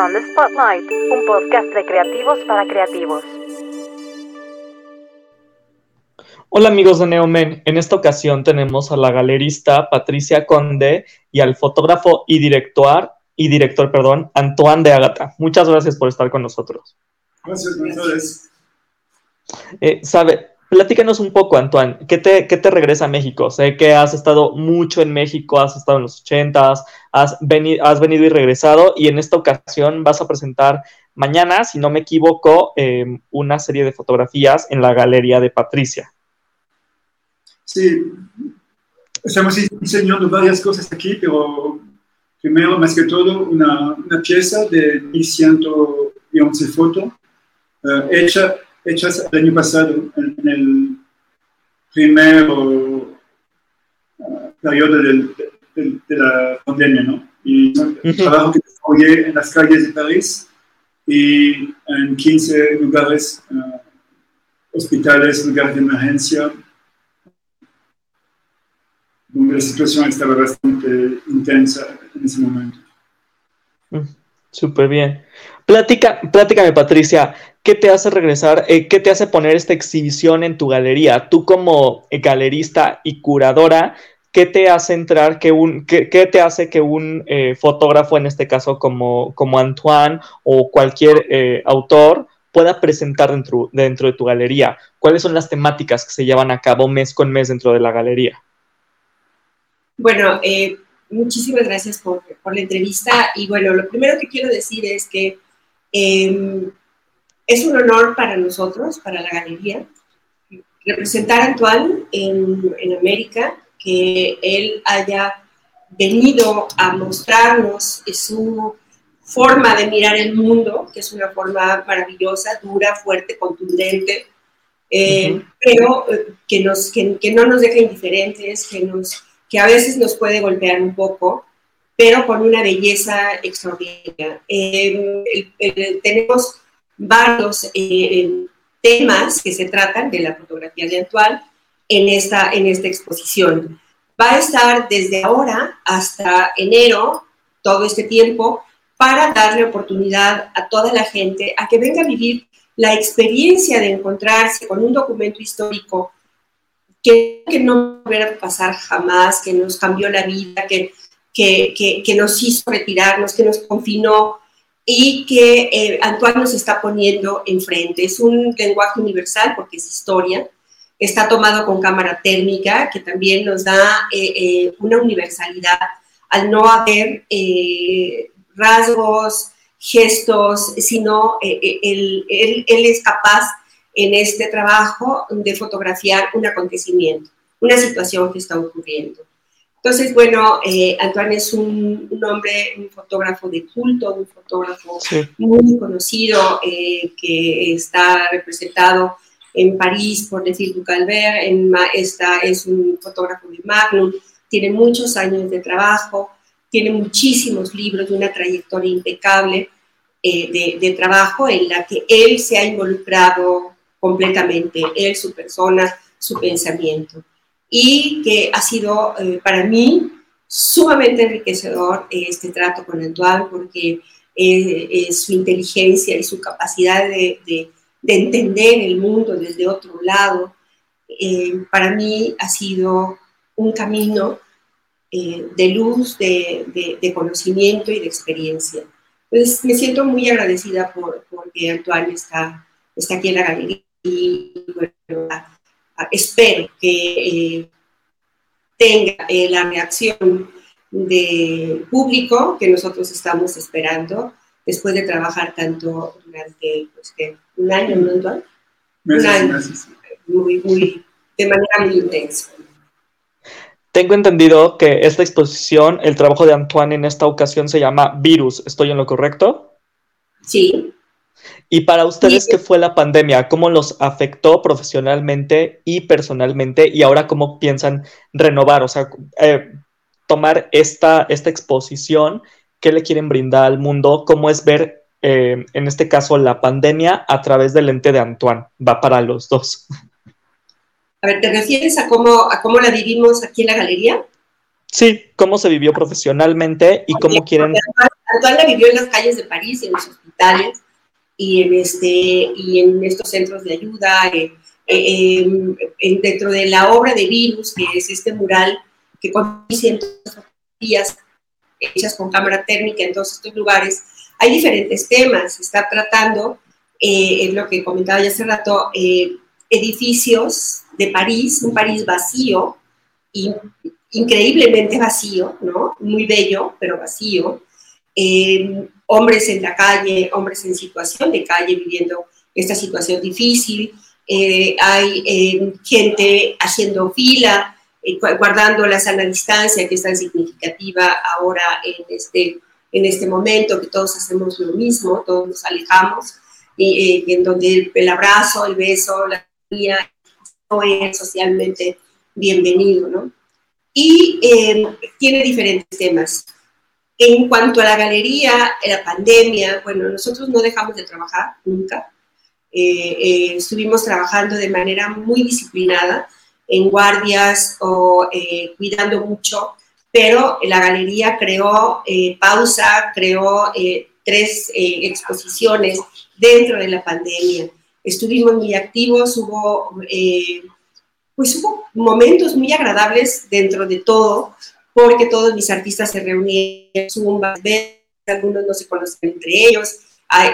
On the Spotlight, un podcast de creativos para creativos. Hola amigos de Neomen, en esta ocasión tenemos a la galerista Patricia Conde y al fotógrafo y director, y director, perdón, Antoine de Agata. Muchas gracias por estar con nosotros. Gracias, gracias. Eh, sabe, Platícanos un poco, Antoine, ¿qué te, te regresa a México? Sé que has estado mucho en México, has estado en los ochentas, has, venido, has venido y regresado, y en esta ocasión vas a presentar mañana, si no me equivoco, em, una serie de fotografías en la Galería de Patricia. Sí, estamos enseñando varias cosas aquí, pero primero, más que todo, una, pieza de 1111 fotos uh, hecha hechas el año pasado, primer uh, periodo de, la pandemia, ¿no? Y trabajo que desarrollé en las calles de París y en 15 lugares, uh, hospitales, lugares de emergencia, donde la situación estaba bastante intensa en ese momento. Súper bien. Platica, pláticame, Patricia, ¿qué te hace regresar, eh, qué te hace poner esta exhibición en tu galería? Tú como eh, galerista y curadora, ¿qué te hace entrar, qué, te hace que un eh, fotógrafo, en este caso como, como Antoine o cualquier autor, pueda presentar dentro, de tu galería? ¿Cuáles son las temáticas que se llevan a cabo mes con mes dentro de la galería? Bueno, muchísimas gracias por, por, la entrevista. Y bueno, lo primero que quiero decir es que Em, es un honor para nosotros, para la galería, representar a Antoine en, en América, que él haya venido a mostrarnos su forma de mirar el mundo, que es una forma maravillosa, dura, fuerte, contundente, eh, pero eh, que, nos, que, que, no nos deja indiferentes, que, nos, que a veces nos puede golpear un poco, pero con una belleza extraordinaria. Em, tenemos varios eh, temas que se tratan de la fotografía actual en esta, en esta exposición. Va a estar desde ahora hasta enero, todo este tiempo, para darle oportunidad a toda la gente a que venga a vivir la experiencia de encontrarse con un documento histórico que, no va a pasar jamás, que nos cambió la vida, que que, que, nos hizo retirarnos, que nos confinó y que eh, Antoine nos está poniendo enfrente. Es un lenguaje universal porque es historia. Está tomado con cámara térmica, que también nos da eh, eh, una universalidad al no haber rasgos, gestos, sino él, él, él es capaz en este trabajo de fotografiar un acontecimiento, una situación que está ocurriendo. Entonces, bueno, eh, Antoine es un, hombre, un fotógrafo de culto, un fotógrafo muy conocido eh, que está representado en París por decir Calvert, en esta es un fotógrafo de Magnum, tiene muchos años de trabajo, tiene muchísimos libros de una trayectoria impecable eh, de, de, trabajo en la que él se ha involucrado completamente, él, su persona, su pensamiento y que ha sido eh, para mí sumamente enriquecedor eh, este trato con Antoine porque eh, su inteligencia y su capacidad de, de, entender el mundo desde otro lado, para mí ha sido un camino de luz, de, de, conocimiento y de experiencia. Entonces me siento muy agradecida por, porque Antoine está, está aquí en la galería y bueno, espero que eh, tenga eh, la reacción de público que nosotros estamos esperando después de trabajar tanto durante pues, un año, ¿no, un año, muy, muy, de manera muy intensa. Tengo entendido que esta exposición, el trabajo de Antoine en esta ocasión se llama Virus. ¿Estoy en lo correcto? Sí. Y para ustedes, ¿qué fue la pandemia? ¿Cómo los afectó profesionalmente y personalmente? Y ahora, ¿cómo piensan renovar? O sea, eh, tomar esta, esta exposición, ¿qué le quieren brindar al mundo? ¿Cómo es ver, eh, en este caso, la pandemia a través del lente de Antoine? Va para los dos. A ver, ¿te refieres a cómo, a cómo la vivimos aquí en la galería? Sí, cómo se vivió profesionalmente y cómo quieren... Antoine vivió en las calles de París, en los hospitales y en, este, y en estos centros de ayuda, eh, eh, em, dentro de la obra de Virus, que es este mural que con fotografías hechas con cámara térmica en todos estos lugares, hay diferentes temas. Se está tratando, eh, es lo que comentaba ya hace rato, edificios de París, un París vacío, increíblemente vacío, ¿no? Muy bello, pero vacío. Eh, hombres en la calle, hombres en situación de calle viviendo esta situación difícil. Eh, hay eh, gente haciendo fila, guardando la sana distancia, que es tan significativa ahora en este, en este momento, que todos hacemos lo mismo, todos nos alejamos, y, en donde el abrazo, el beso, la no es socialmente bienvenido, ¿no? Y eh, tiene diferentes temas. En cuanto a la galería, la pandemia, bueno, nosotros no dejamos de trabajar nunca. Eh, eh, estuvimos trabajando de manera muy disciplinada, en guardias o cuidando mucho, pero la galería creó pausa, creó tres exposiciones dentro de la pandemia estuvimos muy activos, hubo, eh, pues hubo momentos muy agradables dentro de todo, porque todos mis artistas se reunieron, algunos no se conocen entre ellos,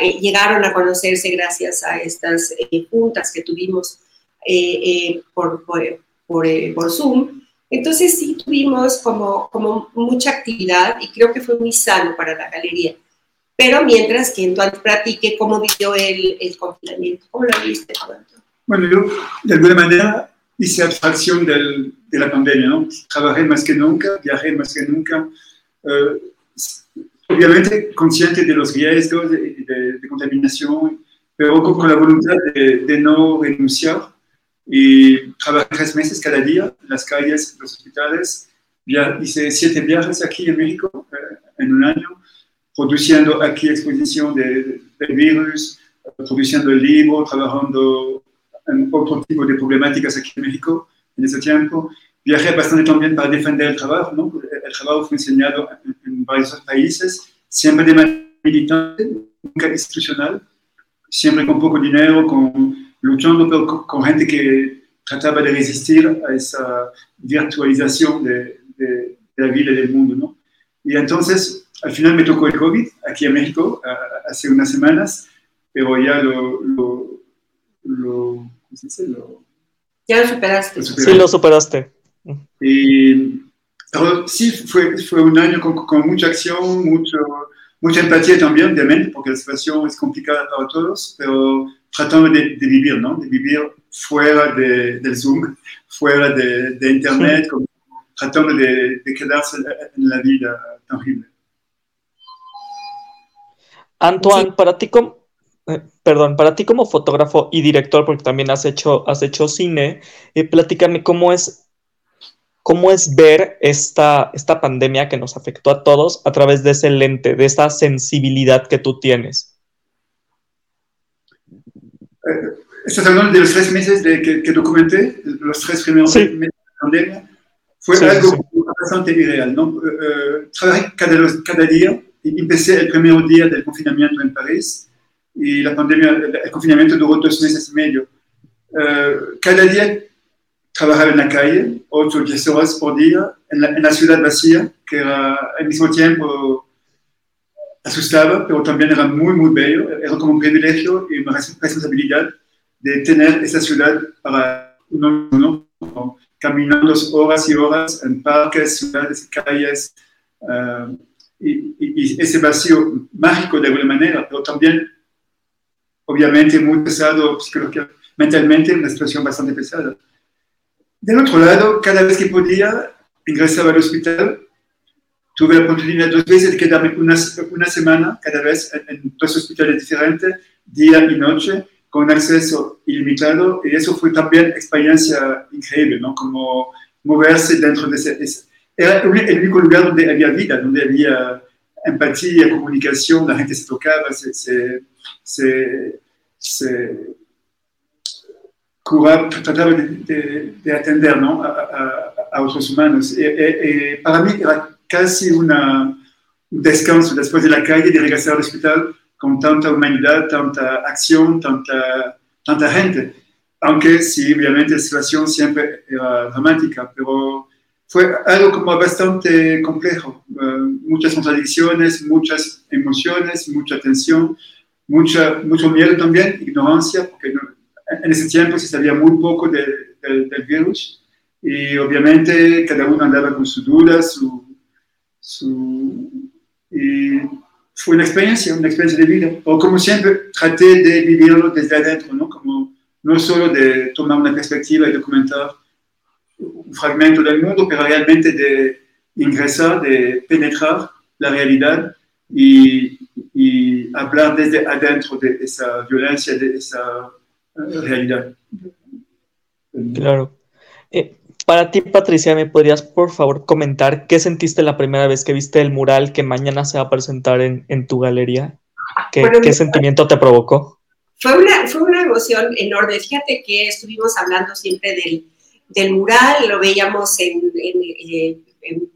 eh, llegaron a conocerse gracias a estas eh, juntas que tuvimos por, por, por, Zoom. Entonces sí tuvimos como, como mucha actividad y creo que fue muy sano para la galería pero mientras que entonces practique cómo vivió el, el confinamiento. ¿Cómo lo viste, Bueno, yo de alguna manera hice abstracción del, de la pandemia, ¿no? Trabajé más que nunca, viajé más que nunca, eh, obviamente consciente de los riesgos de, de, contaminación, pero con la voluntad de, de, no renunciar y trabajé tres meses cada día en las calles, los hospitales. Ya hice siete viajes aquí en México eh, en un año produciendo aquí exposición de, virus, produciendo el libro, trabajando en otro tipo de problemáticas aquí en México en ese tiempo. Viajé bastante también para defender el trabajo, ¿no? El trabajo fue enseñado en, varios países, siempre de manera militante, nunca institucional, siempre con poco dinero, con, luchando, pero con, gente que trataba de resistir a esa virtualización de, de, de la vida y del mundo, ¿no? Y entonces al final me tocó el COVID aquí en México hace unas semanas, pero ya lo, lo, ¿cómo se dice? ya lo superaste. Sí, lo superaste. Y, sí, fue, fue un año con, con, mucha acción, mucho, mucha empatía también, obviamente, porque la situación es complicada para todos, pero tratando de, de vivir, ¿no? De vivir fuera de, del Zoom, fuera de, de Internet, tratando de, de quedarse en la vida tangible. Antoine, para ti como, eh, perdón, para ti como fotógrafo y director, porque también has hecho, has hecho cine, eh, platícame cómo es, cómo es ver esta, esta pandemia que nos afectó a todos a través de ese lente, de esa sensibilidad que tú tienes. Eh, estás hablando de los tres meses de que, documenté, los tres primeros meses de la pandemia. Fue algo bastante irreal, ¿no? trabajé cada, cada día empecé el primer día del confinamiento en París y la pandemia, el confinamiento duró dos meses y medio. Eh, cada día trabajaba en la calle, 8 o 10 horas por día, en la, ciudad vacía, que era al mismo tiempo asustaba, pero también era muy, muy bello. Era como un privilegio y una responsabilidad de tener esa ciudad para uno, caminando horas y horas en parques, ciudades, calles. Uh, y, ese vacío mágico de alguna manera, pero también, obviamente, muy pesado psicológicamente, mentalmente, una situación bastante pesada. Del otro lado, cada vez que podía, ingresaba al hospital, tuve la oportunidad dos veces de quedarme una, una semana cada vez en, dos hospitales diferentes, día y noche, con acceso ilimitado, y eso fue también experiencia increíble, ¿no? Como moverse dentro de ese era el único lugar donde había vida, donde había empatía, comunicación, la gente se tocaba, se, se, se, curaba, trataba de, de, atender ¿no? a, a, otros humanos. para mí era casi una, descanso después de la calle, de regresar al hospital con tanta humanidad, tanta acción, tanta, tanta gente. Aunque sí, obviamente la situación siempre era dramática, pero fue algo como bastante complejo. Eh, muchas contradicciones, muchas emociones, mucha tensión, mucha, mucho miedo también, ignorancia, porque en ese tiempo se sabía muy poco del virus y obviamente cada uno andaba con sus dudas, su, su, y fue una experiencia, una experiencia de vida. O como siempre, traté de vivirlo desde adentro, ¿no? Como no solo de tomar una perspectiva y documentar un fragmento del mundo, pero realmente de ingresar, de penetrar la realidad y, y hablar desde adentro de esa violencia, de esa eh, realidad. Claro. Eh, para ti, Patricia, ¿me podrías por favor comentar qué sentiste la primera vez que viste el mural que mañana se va a presentar en, en tu galería? ¿Qué, ¿qué sentimiento te provocó? Fue una, fue una emoción enorme. Fíjate que estuvimos hablando siempre del, del mural, lo veíamos en, en, eh, en,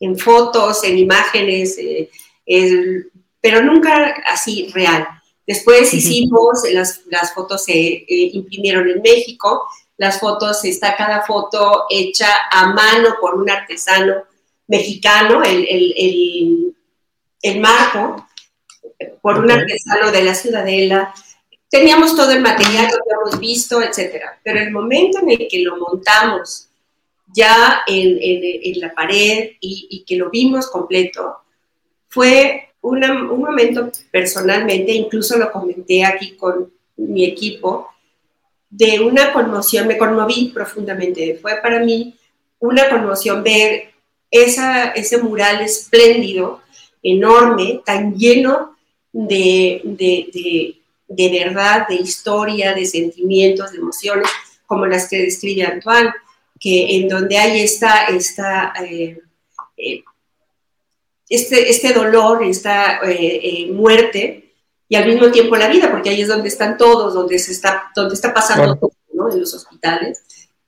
en fotos, en imágenes, eh, el, pero nunca así real. Después hicimos, las, las fotos se eh, imprimieron en México, las fotos, está cada foto hecha a mano por un artesano mexicano, el, el, el, marco, por un artesano de la Ciudadela. Teníamos todo el material, lo habíamos visto, etcétera. Pero el momento en el que lo montamos ya en, en, la pared y, y, que lo vimos completo, fue una, un momento personalmente, incluso lo comenté aquí con mi equipo, de una conmoción, me conmoví profundamente. Fue para mí una conmoción ver esa, ese mural espléndido, enorme, tan lleno de, de, de, verdad, de historia, de sentimientos, de emociones, como las que describe Antoine, que en donde hay esta, esta eh, eh, este, este dolor, esta eh, muerte, y al mismo tiempo la vida, porque ahí es donde están todos, donde, se está, donde está pasando todo, ¿no? En los hospitales.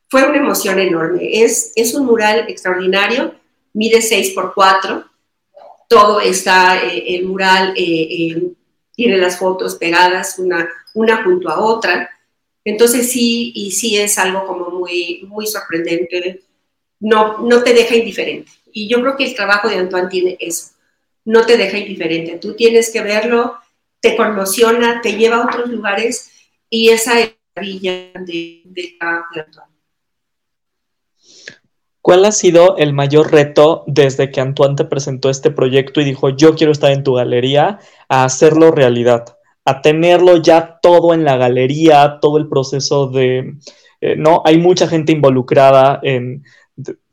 Fue una emoción enorme. Es, es un mural extraordinario, mide 6 por 4 todo está, eh, el mural eh, eh, tiene las fotos pegadas una, una junto a otra. Entonces sí, y sí es algo como muy, muy sorprendente. No, no te deja indiferente. Y yo creo que el trabajo de Antoine tiene eso. No te deja indiferente. Tú tienes que verlo te conmociona, te lleva a otros lugares y esa es la maravilla de, de cada ¿Cuál ha sido el mayor reto desde que Antoine te presentó este proyecto y dijo, yo quiero estar en tu galería, a hacerlo realidad, a tenerlo ya todo en la galería, todo el proceso de, eh, ¿no? Hay mucha gente involucrada en,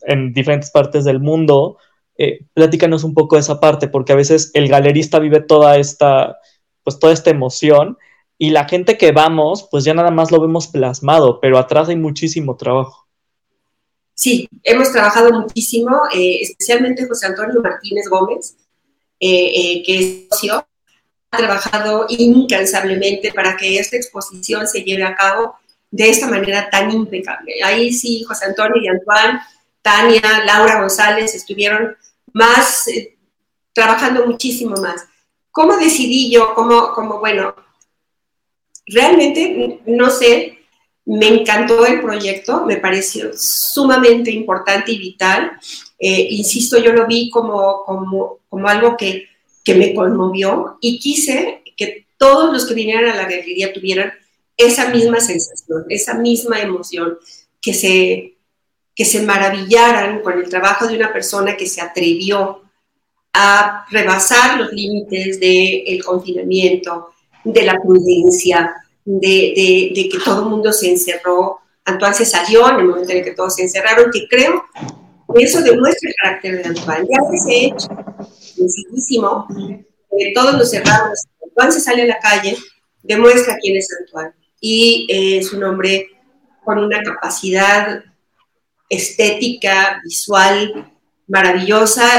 en diferentes partes del mundo. Eh, platícanos un poco de esa parte, porque a veces el galerista vive toda esta, pues toda esta emoción y la gente que vamos, pues ya nada más lo vemos plasmado, pero atrás hay muchísimo trabajo. Sí, hemos trabajado muchísimo, eh, especialmente José Antonio Martínez Gómez, eh, eh, que es socio, ha trabajado incansablemente para que esta exposición se lleve a cabo de esta manera tan impecable. Ahí sí, José Antonio y Antoine, Tania, Laura González estuvieron más, trabajando muchísimo más. ¿Cómo decidí yo? ¿Cómo, cómo, bueno, realmente no sé, me encantó el proyecto, me pareció sumamente importante y vital. Eh, insisto, yo lo vi como, como, como algo que, que, me conmovió y quise que todos los que vinieran a la galería tuvieran esa misma sensación, esa misma emoción, que se, que se maravillaran con el trabajo de una persona que se atrevió a rebasar los límites del confinamiento, de la prudencia, de, de, que todo el mundo se encerró. Antoine se salió en el momento en el que todos se encerraron, que creo que eso demuestra el carácter de Antoine. Ya ese hecho, sencillísimo, que todos nos cerramos, Antoine se sale a la calle, demuestra quién es Antoine. Y es un hombre con una capacidad estética, visual, maravillosa